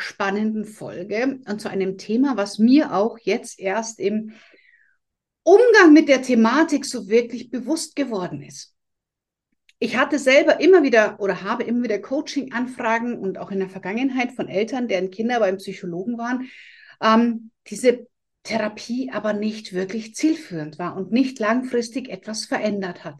spannenden Folge und zu einem Thema, was mir auch jetzt erst im Umgang mit der Thematik so wirklich bewusst geworden ist. Ich hatte selber immer wieder oder habe immer wieder Coaching-Anfragen und auch in der Vergangenheit von Eltern, deren Kinder beim Psychologen waren, ähm, diese Therapie aber nicht wirklich zielführend war und nicht langfristig etwas verändert hat.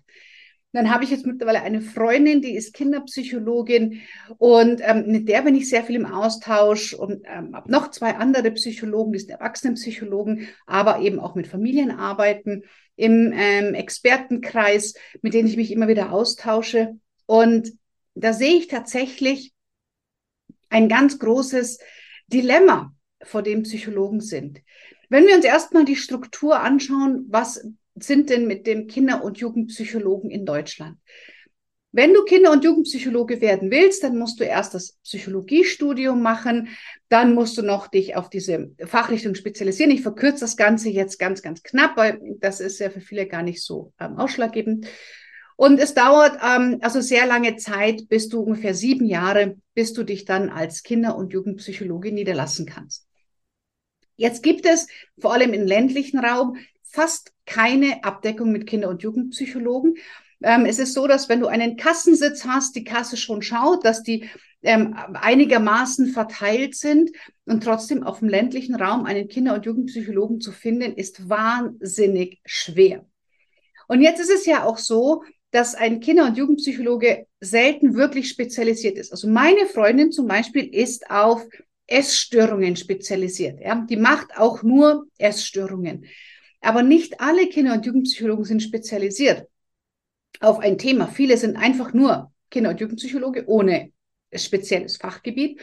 Dann habe ich jetzt mittlerweile eine Freundin, die ist Kinderpsychologin und ähm, mit der bin ich sehr viel im Austausch und ähm, habe noch zwei andere Psychologen, die sind Erwachsenenpsychologen, aber eben auch mit Familien arbeiten im ähm, Expertenkreis, mit denen ich mich immer wieder austausche. Und da sehe ich tatsächlich ein ganz großes Dilemma, vor dem Psychologen sind. Wenn wir uns erstmal die Struktur anschauen, was sind denn mit dem Kinder- und Jugendpsychologen in Deutschland? Wenn du Kinder- und Jugendpsychologe werden willst, dann musst du erst das Psychologiestudium machen, dann musst du noch dich auf diese Fachrichtung spezialisieren. Ich verkürze das Ganze jetzt ganz, ganz knapp, weil das ist ja für viele gar nicht so ähm, ausschlaggebend. Und es dauert ähm, also sehr lange Zeit, bis du ungefähr sieben Jahre, bis du dich dann als Kinder- und Jugendpsychologe niederlassen kannst. Jetzt gibt es vor allem im ländlichen Raum fast keine Abdeckung mit Kinder- und Jugendpsychologen. Ähm, es ist so, dass wenn du einen Kassensitz hast, die Kasse schon schaut, dass die ähm, einigermaßen verteilt sind und trotzdem auf dem ländlichen Raum einen Kinder- und Jugendpsychologen zu finden, ist wahnsinnig schwer. Und jetzt ist es ja auch so, dass ein Kinder- und Jugendpsychologe selten wirklich spezialisiert ist. Also meine Freundin zum Beispiel ist auf Essstörungen spezialisiert. Ja? Die macht auch nur Essstörungen. Aber nicht alle Kinder- und Jugendpsychologen sind spezialisiert auf ein Thema. Viele sind einfach nur Kinder- und Jugendpsychologe ohne spezielles Fachgebiet.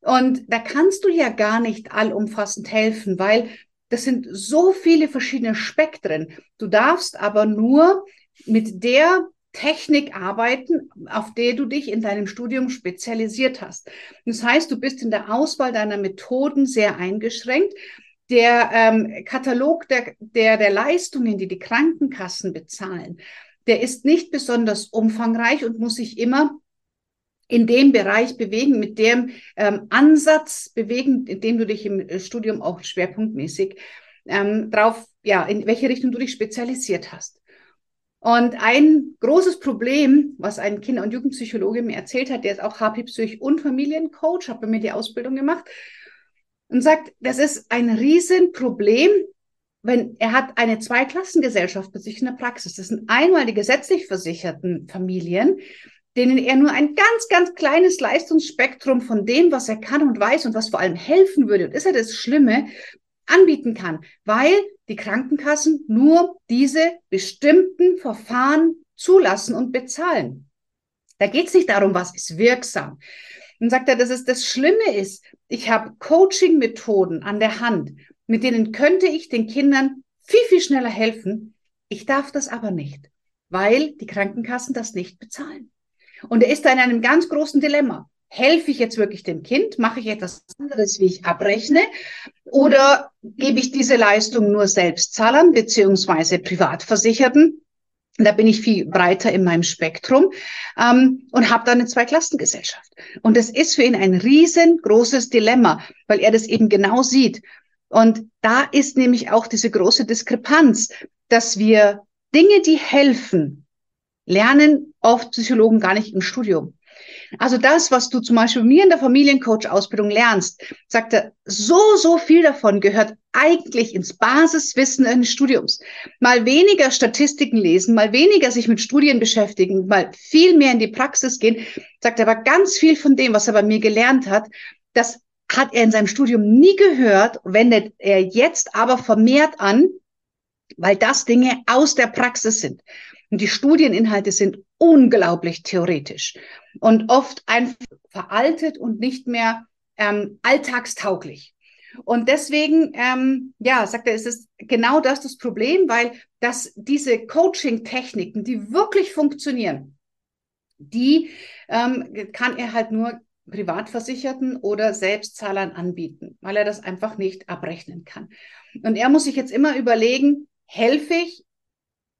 Und da kannst du ja gar nicht allumfassend helfen, weil das sind so viele verschiedene Spektren. Du darfst aber nur mit der Technik arbeiten, auf der du dich in deinem Studium spezialisiert hast. Das heißt, du bist in der Auswahl deiner Methoden sehr eingeschränkt der ähm, Katalog der, der, der Leistungen, die die Krankenkassen bezahlen, der ist nicht besonders umfangreich und muss sich immer in dem Bereich bewegen, mit dem ähm, Ansatz bewegen, in dem du dich im äh, Studium auch schwerpunktmäßig ähm, drauf, ja, in welche Richtung du dich spezialisiert hast. Und ein großes Problem, was ein Kinder- und Jugendpsychologe mir erzählt hat, der ist auch HP Psych und Familiencoach, hat bei mir die Ausbildung gemacht, und sagt, das ist ein Riesenproblem, wenn er hat eine Zweiklassengesellschaft bei sich in der Praxis. Das sind einmal die gesetzlich versicherten Familien, denen er nur ein ganz, ganz kleines Leistungsspektrum von dem, was er kann und weiß und was vor allem helfen würde, und ist ja das Schlimme, anbieten kann, weil die Krankenkassen nur diese bestimmten Verfahren zulassen und bezahlen. Da geht es nicht darum, was ist wirksam. Dann sagt er, dass es das Schlimme ist, ich habe Coaching-Methoden an der Hand, mit denen könnte ich den Kindern viel, viel schneller helfen. Ich darf das aber nicht, weil die Krankenkassen das nicht bezahlen. Und er ist da in einem ganz großen Dilemma. Helfe ich jetzt wirklich dem Kind? Mache ich etwas anderes, wie ich abrechne? Oder gebe ich diese Leistung nur Selbstzahlern beziehungsweise Privatversicherten? Da bin ich viel breiter in meinem Spektrum ähm, und habe da eine Zweiklassengesellschaft. Und das ist für ihn ein riesengroßes Dilemma, weil er das eben genau sieht. Und da ist nämlich auch diese große Diskrepanz, dass wir Dinge, die helfen, lernen oft Psychologen gar nicht im Studium. Also das, was du zum Beispiel mir in der Familiencoach-Ausbildung lernst, sagt er, so, so viel davon gehört eigentlich ins Basiswissen eines Studiums. Mal weniger Statistiken lesen, mal weniger sich mit Studien beschäftigen, mal viel mehr in die Praxis gehen, sagt er aber ganz viel von dem, was er bei mir gelernt hat, das hat er in seinem Studium nie gehört, wendet er jetzt aber vermehrt an, weil das Dinge aus der Praxis sind. Und die Studieninhalte sind unglaublich theoretisch und oft einfach veraltet und nicht mehr ähm, alltagstauglich. Und deswegen, ähm, ja, sagt er, ist es genau das das Problem, weil dass diese Coaching-Techniken, die wirklich funktionieren, die ähm, kann er halt nur Privatversicherten oder Selbstzahlern anbieten, weil er das einfach nicht abrechnen kann. Und er muss sich jetzt immer überlegen, helfe ich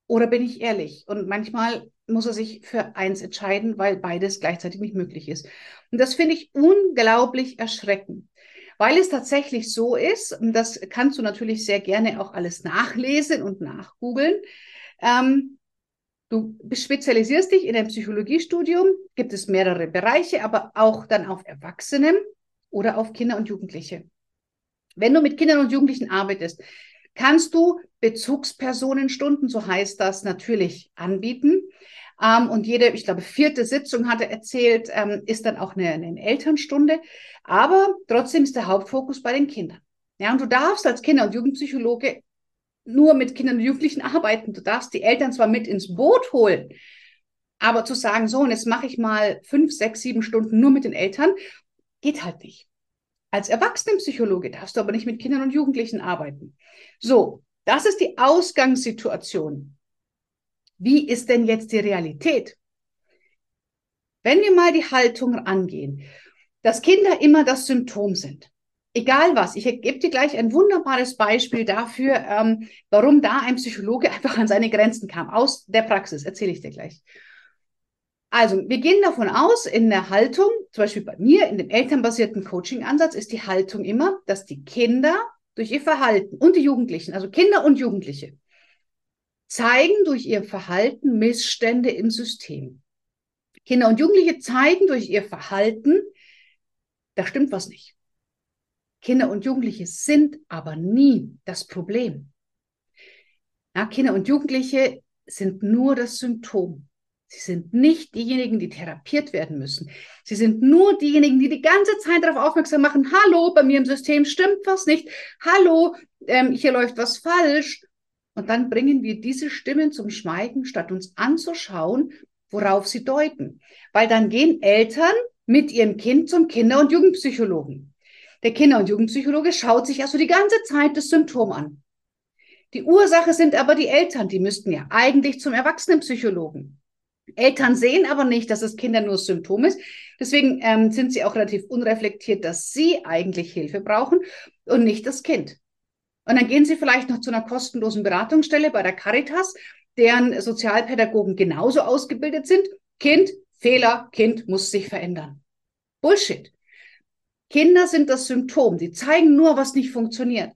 oder bin ich ehrlich? Und manchmal muss er sich für eins entscheiden, weil beides gleichzeitig nicht möglich ist. Und das finde ich unglaublich erschreckend, weil es tatsächlich so ist, und das kannst du natürlich sehr gerne auch alles nachlesen und nachgoogeln. Ähm, du spezialisierst dich in einem Psychologiestudium, gibt es mehrere Bereiche, aber auch dann auf Erwachsenen oder auf Kinder und Jugendliche. Wenn du mit Kindern und Jugendlichen arbeitest, kannst du Bezugspersonenstunden, so heißt das, natürlich anbieten. Ähm, und jede, ich glaube, vierte Sitzung hat er erzählt, ähm, ist dann auch eine, eine Elternstunde. Aber trotzdem ist der Hauptfokus bei den Kindern. Ja, und du darfst als Kinder- und Jugendpsychologe nur mit Kindern und Jugendlichen arbeiten. Du darfst die Eltern zwar mit ins Boot holen, aber zu sagen, so, und jetzt mache ich mal fünf, sechs, sieben Stunden nur mit den Eltern, geht halt nicht. Als Erwachsenenpsychologe darfst du aber nicht mit Kindern und Jugendlichen arbeiten. So, das ist die Ausgangssituation. Wie ist denn jetzt die Realität? Wenn wir mal die Haltung angehen, dass Kinder immer das Symptom sind. Egal was, ich gebe dir gleich ein wunderbares Beispiel dafür, ähm, warum da ein Psychologe einfach an seine Grenzen kam. Aus der Praxis erzähle ich dir gleich. Also, wir gehen davon aus, in der Haltung, zum Beispiel bei mir, in dem elternbasierten Coaching-Ansatz, ist die Haltung immer, dass die Kinder durch ihr Verhalten und die Jugendlichen, also Kinder und Jugendliche, zeigen durch ihr Verhalten Missstände im System. Kinder und Jugendliche zeigen durch ihr Verhalten, da stimmt was nicht. Kinder und Jugendliche sind aber nie das Problem. Ja, Kinder und Jugendliche sind nur das Symptom. Sie sind nicht diejenigen, die therapiert werden müssen. Sie sind nur diejenigen, die die ganze Zeit darauf aufmerksam machen, hallo, bei mir im System stimmt was nicht, hallo, ähm, hier läuft was falsch. Und dann bringen wir diese Stimmen zum Schweigen, statt uns anzuschauen, worauf sie deuten. Weil dann gehen Eltern mit ihrem Kind zum Kinder- und Jugendpsychologen. Der Kinder- und Jugendpsychologe schaut sich also die ganze Zeit das Symptom an. Die Ursache sind aber die Eltern, die müssten ja eigentlich zum Erwachsenenpsychologen. Eltern sehen aber nicht, dass es Kinder nur Symptom ist. Deswegen ähm, sind sie auch relativ unreflektiert, dass sie eigentlich Hilfe brauchen und nicht das Kind. Und dann gehen Sie vielleicht noch zu einer kostenlosen Beratungsstelle bei der Caritas, deren Sozialpädagogen genauso ausgebildet sind. Kind, Fehler, Kind muss sich verändern. Bullshit. Kinder sind das Symptom. Die zeigen nur, was nicht funktioniert.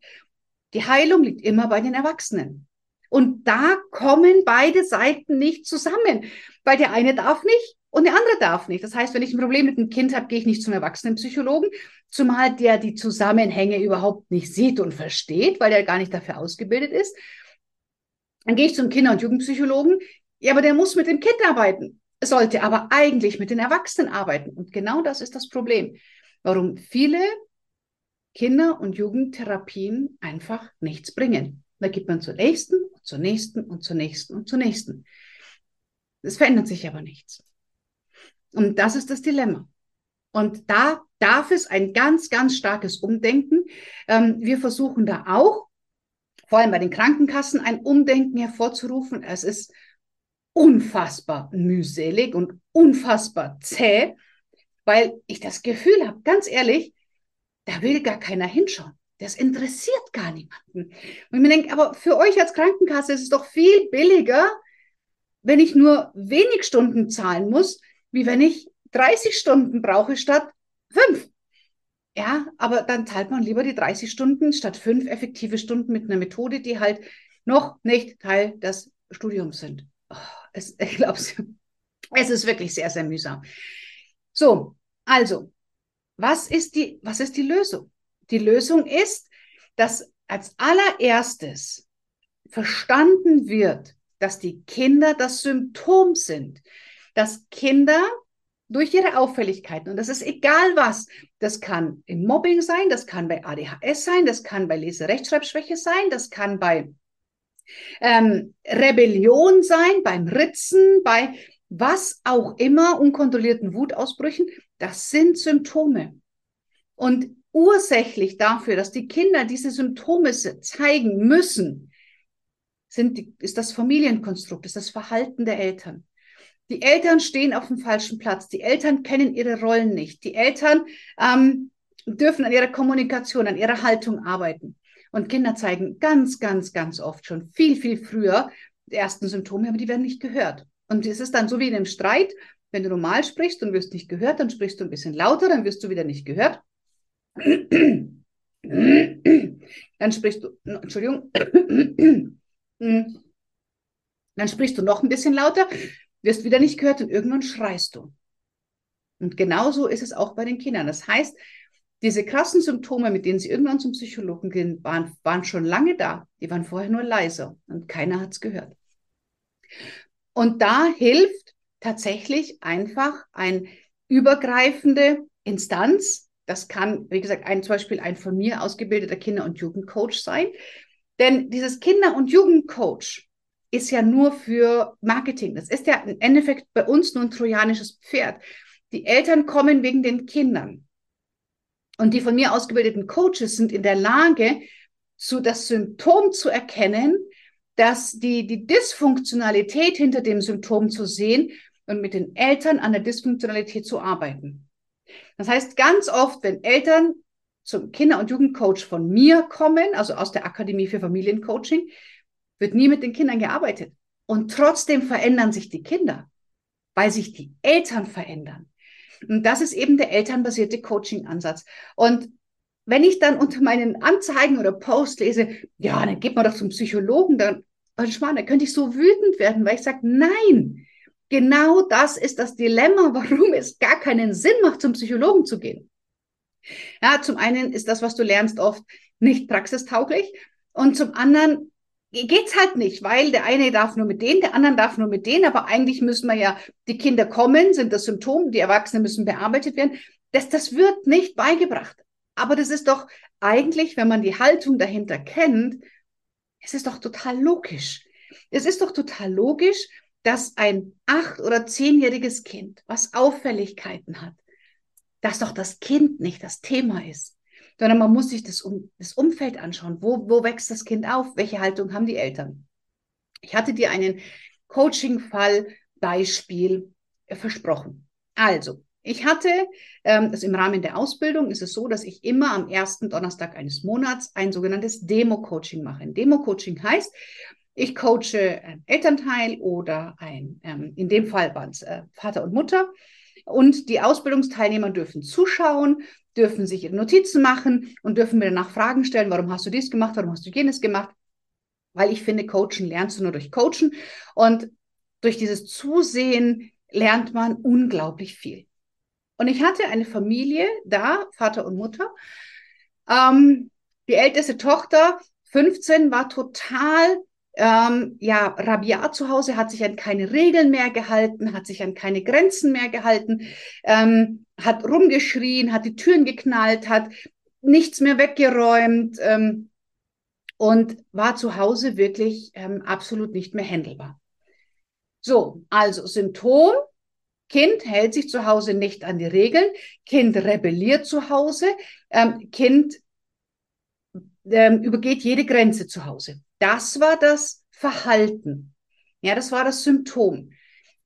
Die Heilung liegt immer bei den Erwachsenen. Und da kommen beide Seiten nicht zusammen, weil der eine darf nicht und der andere darf nicht. Das heißt, wenn ich ein Problem mit einem Kind habe, gehe ich nicht zum Erwachsenenpsychologen, zumal der die Zusammenhänge überhaupt nicht sieht und versteht, weil der gar nicht dafür ausgebildet ist. Dann gehe ich zum Kinder- und Jugendpsychologen. Ja, aber der muss mit dem Kind arbeiten, sollte aber eigentlich mit den Erwachsenen arbeiten. Und genau das ist das Problem, warum viele Kinder- und Jugendtherapien einfach nichts bringen. Da geht man zur nächsten, zur nächsten und zur nächsten und zur nächsten. Es verändert sich aber nichts. Und das ist das Dilemma. Und da darf es ein ganz, ganz starkes Umdenken. Ähm, wir versuchen da auch, vor allem bei den Krankenkassen, ein Umdenken hervorzurufen. Es ist unfassbar mühselig und unfassbar zäh, weil ich das Gefühl habe, ganz ehrlich, da will gar keiner hinschauen. Das interessiert gar niemanden. Und ich mir denke, aber für euch als Krankenkasse ist es doch viel billiger, wenn ich nur wenig Stunden zahlen muss, wie wenn ich 30 Stunden brauche statt fünf. Ja, aber dann zahlt man lieber die 30 Stunden statt fünf effektive Stunden mit einer Methode, die halt noch nicht Teil des Studiums sind. Oh, es, ich glaube, es ist wirklich sehr, sehr mühsam. So, also, was ist die, was ist die Lösung? Die Lösung ist, dass als allererstes verstanden wird, dass die Kinder das Symptom sind, dass Kinder durch ihre Auffälligkeiten, und das ist egal was, das kann im Mobbing sein, das kann bei ADHS sein, das kann bei Leserechtschreibschwäche sein, das kann bei ähm, Rebellion sein, beim Ritzen, bei was auch immer, unkontrollierten Wutausbrüchen, das sind Symptome. Und ursächlich dafür, dass die Kinder diese Symptome zeigen müssen, sind ist das Familienkonstrukt, ist das Verhalten der Eltern. Die Eltern stehen auf dem falschen Platz. Die Eltern kennen ihre Rollen nicht. Die Eltern ähm, dürfen an ihrer Kommunikation, an ihrer Haltung arbeiten. Und Kinder zeigen ganz, ganz, ganz oft schon viel, viel früher die ersten Symptome, aber die werden nicht gehört. Und es ist dann so wie in einem Streit, wenn du normal sprichst und wirst nicht gehört, dann sprichst du ein bisschen lauter, dann wirst du wieder nicht gehört. Dann sprichst du, Entschuldigung, dann sprichst du noch ein bisschen lauter, wirst wieder nicht gehört und irgendwann schreist du. Und genauso ist es auch bei den Kindern. Das heißt, diese krassen Symptome, mit denen sie irgendwann zum Psychologen gehen, waren, waren schon lange da. Die waren vorher nur leiser und keiner hat es gehört. Und da hilft tatsächlich einfach eine übergreifende Instanz. Das kann, wie gesagt, ein, zum Beispiel ein von mir ausgebildeter Kinder- und Jugendcoach sein. Denn dieses Kinder- und Jugendcoach ist ja nur für Marketing. Das ist ja im Endeffekt bei uns nur ein trojanisches Pferd. Die Eltern kommen wegen den Kindern. Und die von mir ausgebildeten Coaches sind in der Lage, zu das Symptom zu erkennen, dass die, die Dysfunktionalität hinter dem Symptom zu sehen und mit den Eltern an der Dysfunktionalität zu arbeiten. Das heißt, ganz oft, wenn Eltern zum Kinder- und Jugendcoach von mir kommen, also aus der Akademie für Familiencoaching, wird nie mit den Kindern gearbeitet. Und trotzdem verändern sich die Kinder, weil sich die Eltern verändern. Und das ist eben der elternbasierte Coaching-Ansatz. Und wenn ich dann unter meinen Anzeigen oder Posts lese, ja, dann geht man doch zum Psychologen, dann, Schmarrn, da könnte ich so wütend werden, weil ich sage, nein, genau das ist das Dilemma, warum es gar keinen Sinn macht, zum Psychologen zu gehen. Ja, zum einen ist das, was du lernst, oft nicht praxistauglich und zum anderen geht's halt nicht, weil der eine darf nur mit denen, der andere darf nur mit denen, aber eigentlich müssen wir ja, die Kinder kommen, sind das Symptom, die Erwachsenen müssen bearbeitet werden. Das, das wird nicht beigebracht. Aber das ist doch eigentlich, wenn man die Haltung dahinter kennt, es ist doch total logisch. Es ist doch total logisch, dass ein acht- oder zehnjähriges Kind, was Auffälligkeiten hat, dass doch das Kind nicht das Thema ist, sondern man muss sich das, um, das Umfeld anschauen. Wo, wo wächst das Kind auf? Welche Haltung haben die Eltern? Ich hatte dir einen Coaching-Fall Beispiel äh, versprochen. Also, ich hatte, ähm, also im Rahmen der Ausbildung ist es so, dass ich immer am ersten Donnerstag eines Monats ein sogenanntes Demo-Coaching mache. Ein Demo-Coaching heißt, ich coache ein Elternteil oder ein, ähm, in dem Fall waren es äh, Vater und Mutter. Und die Ausbildungsteilnehmer dürfen zuschauen, dürfen sich Notizen machen und dürfen mir danach Fragen stellen, warum hast du dies gemacht, warum hast du jenes gemacht. Weil ich finde, Coachen lernst du nur durch Coachen. Und durch dieses Zusehen lernt man unglaublich viel. Und ich hatte eine Familie da, Vater und Mutter. Ähm, die älteste Tochter, 15, war total ähm, ja, rabiat zu Hause, hat sich an keine Regeln mehr gehalten, hat sich an keine Grenzen mehr gehalten, ähm, hat rumgeschrien, hat die Türen geknallt, hat nichts mehr weggeräumt ähm, und war zu Hause wirklich ähm, absolut nicht mehr händelbar. So, also Symptom, Kind hält sich zu Hause nicht an die Regeln, Kind rebelliert zu Hause, ähm, Kind ähm, übergeht jede Grenze zu Hause. Das war das Verhalten. Ja, das war das Symptom.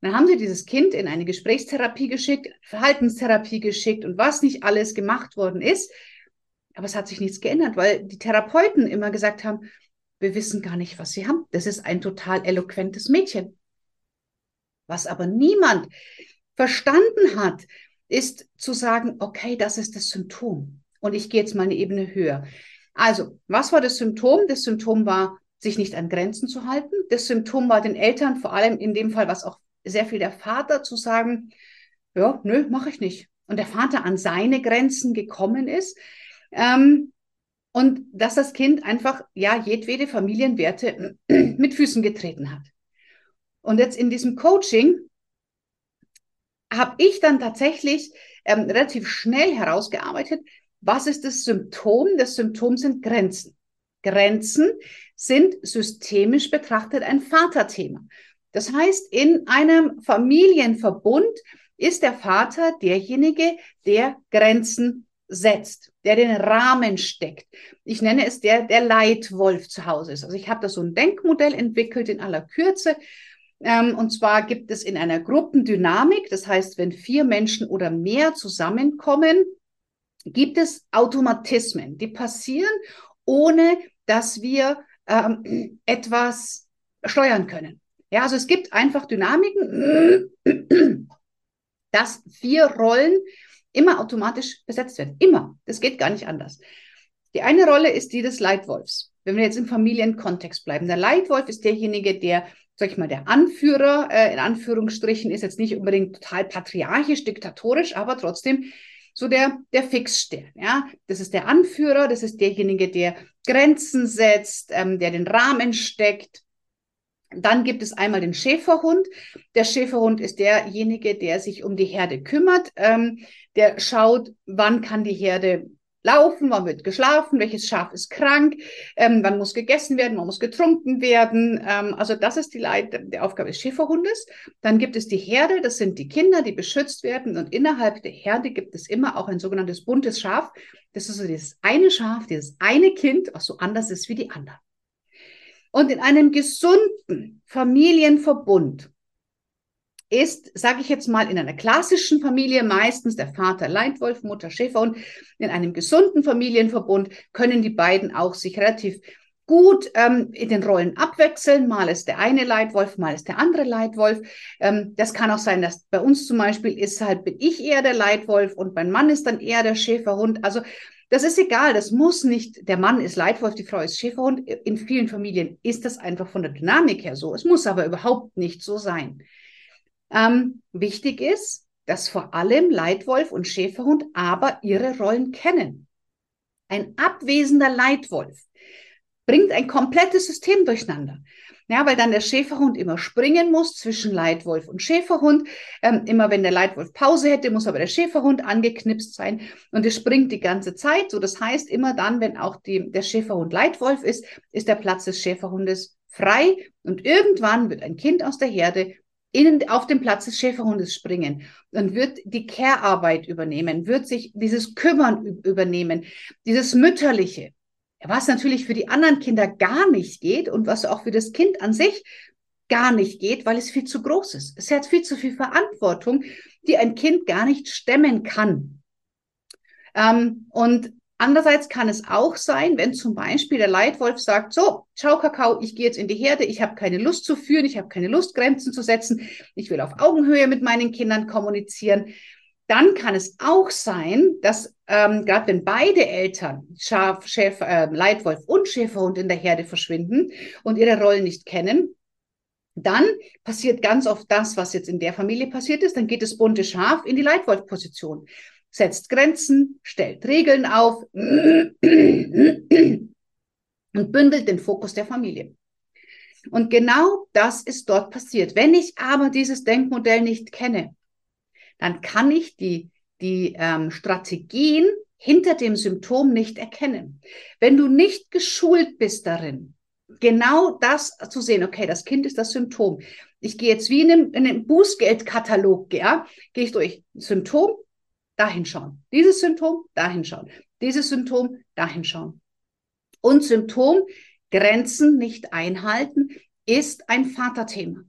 Dann haben sie dieses Kind in eine Gesprächstherapie geschickt, Verhaltenstherapie geschickt und was nicht alles gemacht worden ist. Aber es hat sich nichts geändert, weil die Therapeuten immer gesagt haben, wir wissen gar nicht, was sie haben. Das ist ein total eloquentes Mädchen. Was aber niemand verstanden hat, ist zu sagen, okay, das ist das Symptom. Und ich gehe jetzt mal eine Ebene höher. Also, was war das Symptom? Das Symptom war, sich nicht an Grenzen zu halten. Das Symptom war den Eltern, vor allem in dem Fall, was auch sehr viel der Vater, zu sagen, ja, nö, mache ich nicht. Und der Vater an seine Grenzen gekommen ist. Ähm, und dass das Kind einfach, ja, jedwede Familienwerte mit Füßen getreten hat. Und jetzt in diesem Coaching habe ich dann tatsächlich ähm, relativ schnell herausgearbeitet, was ist das Symptom? Das Symptom sind Grenzen. Grenzen sind systemisch betrachtet ein Vaterthema. Das heißt, in einem Familienverbund ist der Vater derjenige, der Grenzen setzt, der den Rahmen steckt. Ich nenne es der, der Leitwolf zu Hause ist. Also ich habe da so ein Denkmodell entwickelt in aller Kürze. Ähm, und zwar gibt es in einer Gruppendynamik, das heißt, wenn vier Menschen oder mehr zusammenkommen, gibt es Automatismen, die passieren, ohne dass wir ähm, etwas steuern können. Ja, also es gibt einfach Dynamiken, dass vier Rollen immer automatisch besetzt werden. Immer. Das geht gar nicht anders. Die eine Rolle ist die des Leitwolfs. Wenn wir jetzt im Familienkontext bleiben. Der Leitwolf ist derjenige, der, sag ich mal, der Anführer, äh, in Anführungsstrichen, ist jetzt nicht unbedingt total patriarchisch, diktatorisch, aber trotzdem so der, der Fixstern. Ja? Das ist der Anführer, das ist derjenige, der Grenzen setzt, ähm, der den Rahmen steckt, dann gibt es einmal den Schäferhund. Der Schäferhund ist derjenige, der sich um die Herde kümmert. Ähm, der schaut, wann kann die Herde laufen, wann wird geschlafen, welches Schaf ist krank, ähm, wann muss gegessen werden, wann muss getrunken werden. Ähm, also das ist die, Leit die Aufgabe des Schäferhundes. Dann gibt es die Herde, das sind die Kinder, die beschützt werden. Und innerhalb der Herde gibt es immer auch ein sogenanntes buntes Schaf. Das ist so dieses eine Schaf, dieses eine Kind, was so anders ist wie die anderen. Und in einem gesunden Familienverbund ist, sage ich jetzt mal, in einer klassischen Familie meistens der Vater Leitwolf, Mutter Schäferhund. In einem gesunden Familienverbund können die beiden auch sich relativ gut ähm, in den Rollen abwechseln. Mal ist der eine Leitwolf, mal ist der andere Leitwolf. Ähm, das kann auch sein, dass bei uns zum Beispiel ist halt, bin ich eher der Leitwolf und mein Mann ist dann eher der Schäferhund. Also das ist egal, das muss nicht, der Mann ist Leitwolf, die Frau ist Schäferhund. In vielen Familien ist das einfach von der Dynamik her so. Es muss aber überhaupt nicht so sein. Ähm, wichtig ist, dass vor allem Leitwolf und Schäferhund aber ihre Rollen kennen. Ein abwesender Leitwolf bringt ein komplettes System durcheinander. Ja, weil dann der Schäferhund immer springen muss zwischen Leitwolf und Schäferhund. Ähm, immer wenn der Leitwolf Pause hätte, muss aber der Schäferhund angeknipst sein und es springt die ganze Zeit. So, das heißt, immer dann, wenn auch die, der Schäferhund Leitwolf ist, ist der Platz des Schäferhundes frei und irgendwann wird ein Kind aus der Herde in, auf den Platz des Schäferhundes springen und wird die Care-Arbeit übernehmen, wird sich dieses Kümmern übernehmen, dieses Mütterliche was natürlich für die anderen Kinder gar nicht geht und was auch für das Kind an sich gar nicht geht, weil es viel zu groß ist. Es hat viel zu viel Verantwortung, die ein Kind gar nicht stemmen kann. Ähm, und andererseits kann es auch sein, wenn zum Beispiel der Leitwolf sagt, so, schau Kakao, ich gehe jetzt in die Herde, ich habe keine Lust zu führen, ich habe keine Lust, Grenzen zu setzen, ich will auf Augenhöhe mit meinen Kindern kommunizieren dann kann es auch sein, dass ähm, gerade wenn beide Eltern, Schaf, Schäfer, äh, Leitwolf und Schäferhund in der Herde verschwinden und ihre Rollen nicht kennen, dann passiert ganz oft das, was jetzt in der Familie passiert ist. Dann geht das bunte Schaf in die Leitwolf-Position, setzt Grenzen, stellt Regeln auf und bündelt den Fokus der Familie. Und genau das ist dort passiert. Wenn ich aber dieses Denkmodell nicht kenne, dann kann ich die, die ähm, Strategien hinter dem Symptom nicht erkennen. Wenn du nicht geschult bist darin, genau das zu sehen, okay, das Kind ist das Symptom. Ich gehe jetzt wie in einem, in einem Bußgeldkatalog, ja, gehe ich durch Symptom, dahin schauen. Dieses Symptom, dahin schauen. Dieses Symptom, dahin schauen. Und Symptom, Grenzen nicht einhalten, ist ein Vaterthema.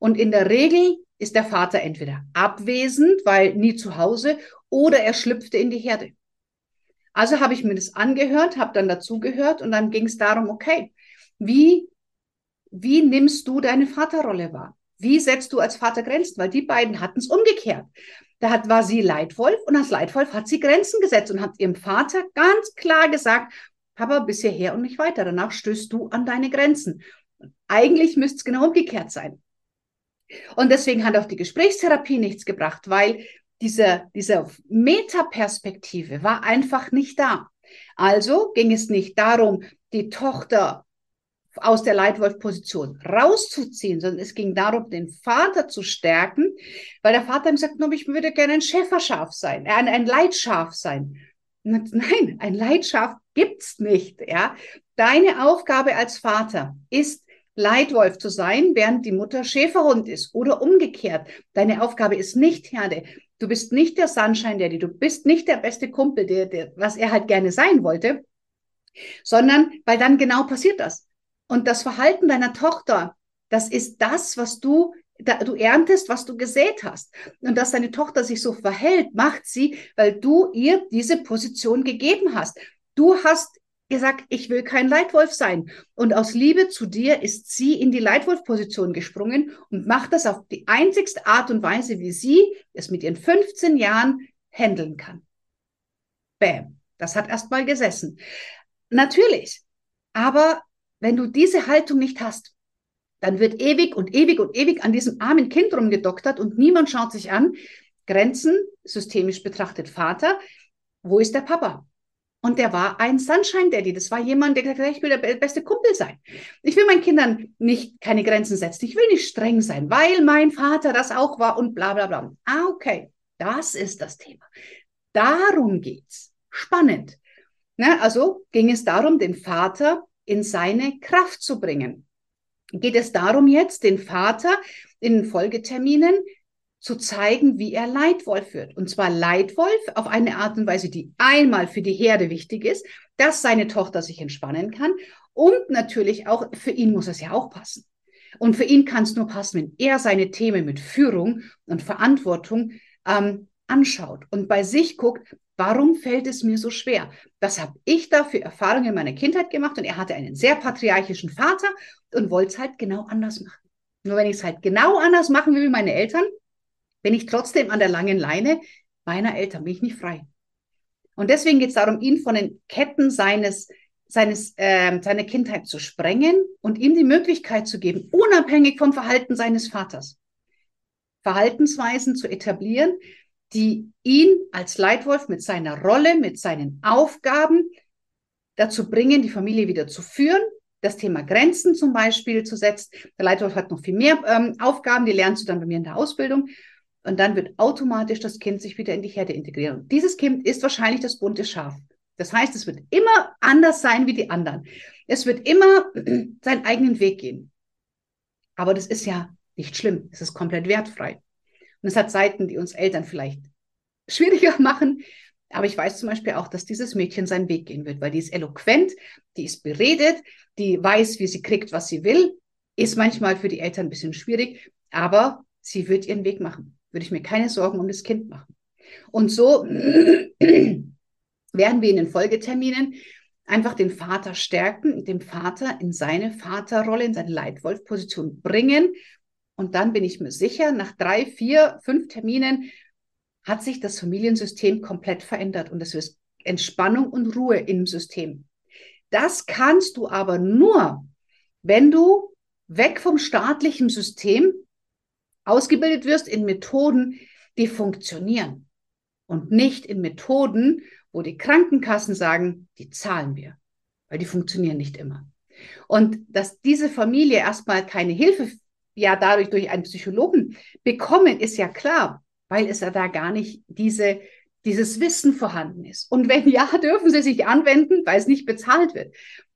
Und in der Regel ist der Vater entweder abwesend, weil nie zu Hause, oder er schlüpfte in die Herde. Also habe ich mir das angehört, habe dann dazugehört und dann ging es darum, okay, wie, wie nimmst du deine Vaterrolle wahr? Wie setzt du als Vater Grenzen? Weil die beiden hatten es umgekehrt. Da hat, war sie Leitwolf und als Leitwolf hat sie Grenzen gesetzt und hat ihrem Vater ganz klar gesagt, Papa, bis hierher und nicht weiter. Danach stößt du an deine Grenzen. Eigentlich müsste es genau umgekehrt sein. Und deswegen hat auch die Gesprächstherapie nichts gebracht, weil diese, diese Metaperspektive war einfach nicht da. Also ging es nicht darum, die Tochter aus der Leitwolf-Position rauszuziehen, sondern es ging darum, den Vater zu stärken, weil der Vater gesagt hat, ich würde gerne ein Schäferschaf sein, äh, ein, Leitschaf sein. Nein, ein Leitschaf gibt's nicht, ja. Deine Aufgabe als Vater ist, Leitwolf zu sein, während die Mutter Schäferhund ist oder umgekehrt. Deine Aufgabe ist nicht Herde. Du bist nicht der Sunshine Daddy, du bist nicht der beste Kumpel, der, der, was er halt gerne sein wollte, sondern weil dann genau passiert das. Und das Verhalten deiner Tochter, das ist das, was du du erntest, was du gesät hast. Und dass deine Tochter sich so verhält, macht sie, weil du ihr diese Position gegeben hast. Du hast gesagt, ich will kein Leitwolf sein. Und aus Liebe zu dir ist sie in die Leitwolf-Position gesprungen und macht das auf die einzigste Art und Weise, wie sie es mit ihren 15 Jahren handeln kann. Bäm. Das hat erst mal gesessen. Natürlich. Aber wenn du diese Haltung nicht hast, dann wird ewig und ewig und ewig an diesem armen Kind rumgedoktert und niemand schaut sich an. Grenzen, systemisch betrachtet Vater, wo ist der Papa? Und der war ein Sunshine Daddy. Das war jemand, der gesagt hat, ich will der beste Kumpel sein. Ich will meinen Kindern nicht keine Grenzen setzen. Ich will nicht streng sein, weil mein Vater das auch war und bla bla bla. Ah, okay. Das ist das Thema. Darum geht's. Spannend. Na, also ging es darum, den Vater in seine Kraft zu bringen. Geht es darum jetzt, den Vater in Folgeterminen zu zeigen, wie er Leitwolf wird. Und zwar Leitwolf auf eine Art und Weise, die einmal für die Herde wichtig ist, dass seine Tochter sich entspannen kann. Und natürlich auch, für ihn muss es ja auch passen. Und für ihn kann es nur passen, wenn er seine Themen mit Führung und Verantwortung ähm, anschaut und bei sich guckt, warum fällt es mir so schwer? Was habe ich da für Erfahrungen in meiner Kindheit gemacht? Und er hatte einen sehr patriarchischen Vater und wollte es halt genau anders machen. Nur wenn ich es halt genau anders machen will wie meine Eltern, bin ich trotzdem an der langen Leine meiner Eltern, bin ich nicht frei. Und deswegen geht es darum, ihn von den Ketten seines, seines, äh, seiner Kindheit zu sprengen und ihm die Möglichkeit zu geben, unabhängig vom Verhalten seines Vaters, Verhaltensweisen zu etablieren, die ihn als Leitwolf mit seiner Rolle, mit seinen Aufgaben dazu bringen, die Familie wieder zu führen, das Thema Grenzen zum Beispiel zu setzen. Der Leitwolf hat noch viel mehr ähm, Aufgaben, die lernst du dann bei mir in der Ausbildung. Und dann wird automatisch das Kind sich wieder in die Herde integrieren. Dieses Kind ist wahrscheinlich das bunte Schaf. Das heißt, es wird immer anders sein wie die anderen. Es wird immer seinen eigenen Weg gehen. Aber das ist ja nicht schlimm. Es ist komplett wertfrei. Und es hat Seiten, die uns Eltern vielleicht schwieriger machen. Aber ich weiß zum Beispiel auch, dass dieses Mädchen seinen Weg gehen wird, weil die ist eloquent, die ist beredet, die weiß, wie sie kriegt, was sie will. Ist manchmal für die Eltern ein bisschen schwierig, aber sie wird ihren Weg machen. Würde ich mir keine Sorgen um das Kind machen. Und so werden wir in den Folgeterminen einfach den Vater stärken, den Vater in seine Vaterrolle, in seine Leitwolf-Position bringen und dann bin ich mir sicher, nach drei, vier, fünf Terminen hat sich das Familiensystem komplett verändert und es ist Entspannung und Ruhe im System. Das kannst du aber nur, wenn du weg vom staatlichen System ausgebildet wirst in Methoden, die funktionieren und nicht in Methoden, wo die Krankenkassen sagen, die zahlen wir, weil die funktionieren nicht immer. Und dass diese Familie erstmal keine Hilfe ja dadurch durch einen Psychologen bekommen, ist ja klar, weil es ja da gar nicht diese, dieses Wissen vorhanden ist. Und wenn ja, dürfen sie sich anwenden, weil es nicht bezahlt wird.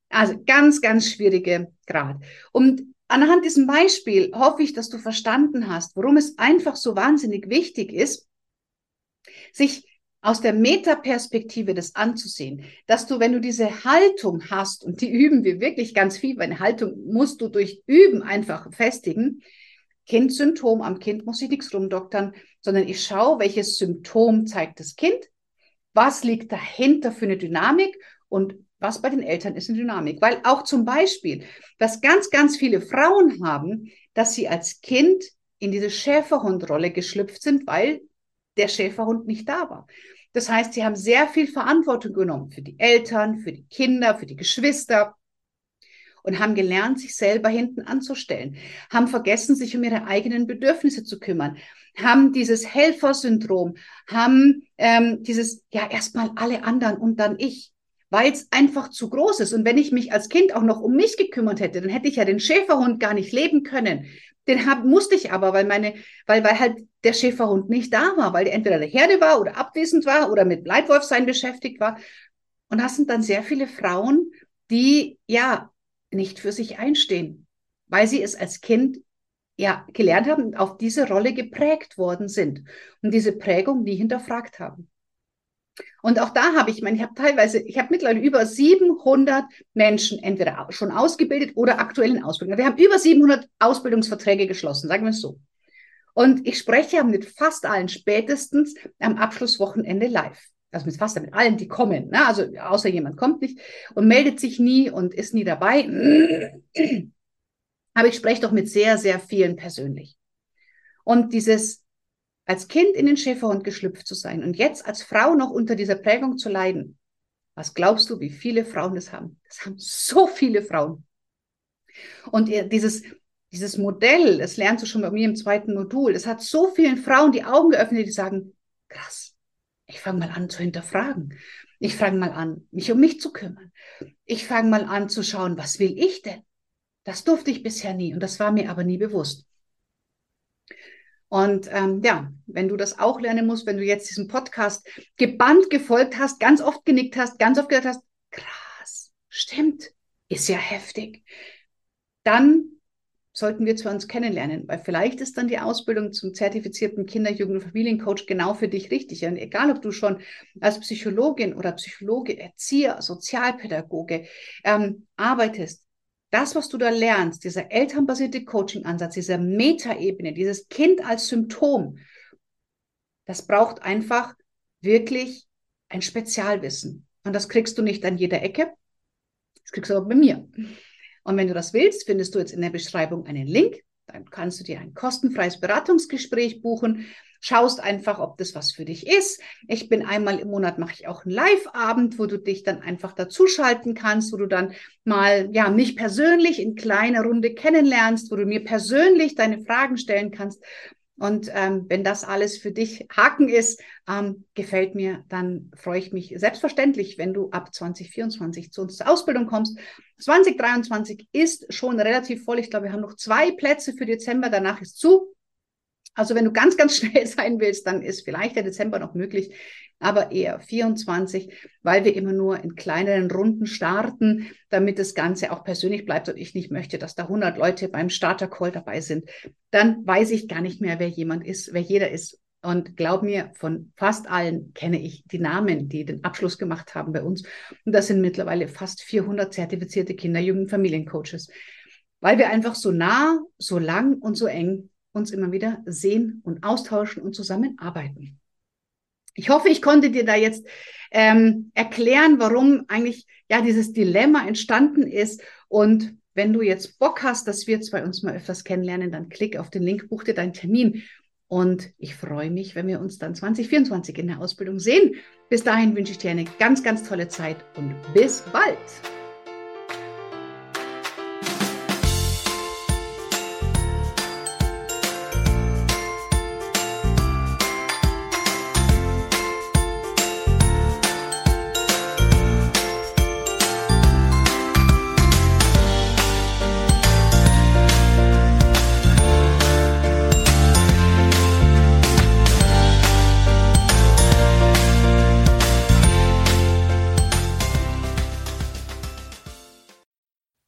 Also ganz, ganz schwierige Grad. Und anhand diesem Beispiel hoffe ich, dass du verstanden hast, warum es einfach so wahnsinnig wichtig ist, sich aus der Metaperspektive das anzusehen, dass du, wenn du diese Haltung hast, und die üben wir wirklich ganz viel, weil eine Haltung musst du durch Üben einfach festigen, Kindsymptom, am Kind muss ich nichts rumdoktern, sondern ich schaue, welches Symptom zeigt das Kind, was liegt dahinter für eine Dynamik und was bei den Eltern ist eine Dynamik. Weil auch zum Beispiel, was ganz, ganz viele Frauen haben, dass sie als Kind in diese Schäferhundrolle geschlüpft sind, weil der Schäferhund nicht da war. Das heißt, sie haben sehr viel Verantwortung genommen für die Eltern, für die Kinder, für die Geschwister und haben gelernt, sich selber hinten anzustellen, haben vergessen, sich um ihre eigenen Bedürfnisse zu kümmern, haben dieses Helfersyndrom, haben ähm, dieses, ja, erstmal alle anderen und dann ich weil es einfach zu groß ist. Und wenn ich mich als Kind auch noch um mich gekümmert hätte, dann hätte ich ja den Schäferhund gar nicht leben können. Den hab, musste ich aber, weil meine, weil, weil halt der Schäferhund nicht da war, weil der entweder der Herde war oder abwesend war oder mit Leitwolfsein beschäftigt war. Und das sind dann sehr viele Frauen, die ja nicht für sich einstehen, weil sie es als Kind ja, gelernt haben und auf diese Rolle geprägt worden sind und diese Prägung nie hinterfragt haben. Und auch da habe ich, ich meine, ich habe teilweise, ich habe mittlerweile über 700 Menschen entweder schon ausgebildet oder aktuell in Ausbildung. Wir haben über 700 Ausbildungsverträge geschlossen, sagen wir es so. Und ich spreche mit fast allen spätestens am Abschlusswochenende live. Also mit fast mit allen, die kommen. Ne? Also außer jemand kommt nicht und meldet sich nie und ist nie dabei. Aber ich spreche doch mit sehr, sehr vielen persönlich. Und dieses als Kind in den Schäferhund geschlüpft zu sein und jetzt als Frau noch unter dieser Prägung zu leiden, was glaubst du, wie viele Frauen das haben? Das haben so viele Frauen. Und dieses, dieses Modell, das lernst du schon bei mir im zweiten Modul, es hat so vielen Frauen die Augen geöffnet, die sagen, krass, ich fange mal an zu hinterfragen. Ich fange mal an, mich um mich zu kümmern. Ich fange mal an zu schauen, was will ich denn? Das durfte ich bisher nie und das war mir aber nie bewusst. Und ähm, ja, wenn du das auch lernen musst, wenn du jetzt diesen Podcast gebannt gefolgt hast, ganz oft genickt hast, ganz oft gedacht hast, krass, stimmt, ist ja heftig, dann sollten wir zu uns kennenlernen, weil vielleicht ist dann die Ausbildung zum zertifizierten Kinder-, Jugend- und Familiencoach genau für dich richtig. Und egal, ob du schon als Psychologin oder Psychologe, Erzieher, Sozialpädagoge ähm, arbeitest, das, was du da lernst, dieser elternbasierte Coaching-Ansatz, dieser Metaebene, dieses Kind als Symptom, das braucht einfach wirklich ein Spezialwissen. Und das kriegst du nicht an jeder Ecke. Das kriegst du aber bei mir. Und wenn du das willst, findest du jetzt in der Beschreibung einen Link. Dann kannst du dir ein kostenfreies Beratungsgespräch buchen schaust einfach, ob das was für dich ist. Ich bin einmal im Monat, mache ich auch einen Live-Abend, wo du dich dann einfach dazuschalten kannst, wo du dann mal, ja, mich persönlich in kleiner Runde kennenlernst, wo du mir persönlich deine Fragen stellen kannst. Und ähm, wenn das alles für dich Haken ist, ähm, gefällt mir, dann freue ich mich selbstverständlich, wenn du ab 2024 zu uns zur Ausbildung kommst. 2023 ist schon relativ voll. Ich glaube, wir haben noch zwei Plätze für Dezember. Danach ist zu. Also wenn du ganz, ganz schnell sein willst, dann ist vielleicht der Dezember noch möglich, aber eher 24, weil wir immer nur in kleineren Runden starten, damit das Ganze auch persönlich bleibt und ich nicht möchte, dass da 100 Leute beim Starter-Call dabei sind. Dann weiß ich gar nicht mehr, wer jemand ist, wer jeder ist. Und glaub mir, von fast allen kenne ich die Namen, die den Abschluss gemacht haben bei uns. Und das sind mittlerweile fast 400 zertifizierte Kinder-, Jugend-, Familiencoaches, weil wir einfach so nah, so lang und so eng uns immer wieder sehen und austauschen und zusammenarbeiten. Ich hoffe, ich konnte dir da jetzt ähm, erklären, warum eigentlich ja dieses Dilemma entstanden ist. Und wenn du jetzt Bock hast, dass wir zwei uns mal öfters kennenlernen, dann klick auf den Link, buch dir deinen Termin. Und ich freue mich, wenn wir uns dann 2024 in der Ausbildung sehen. Bis dahin wünsche ich dir eine ganz, ganz tolle Zeit und bis bald.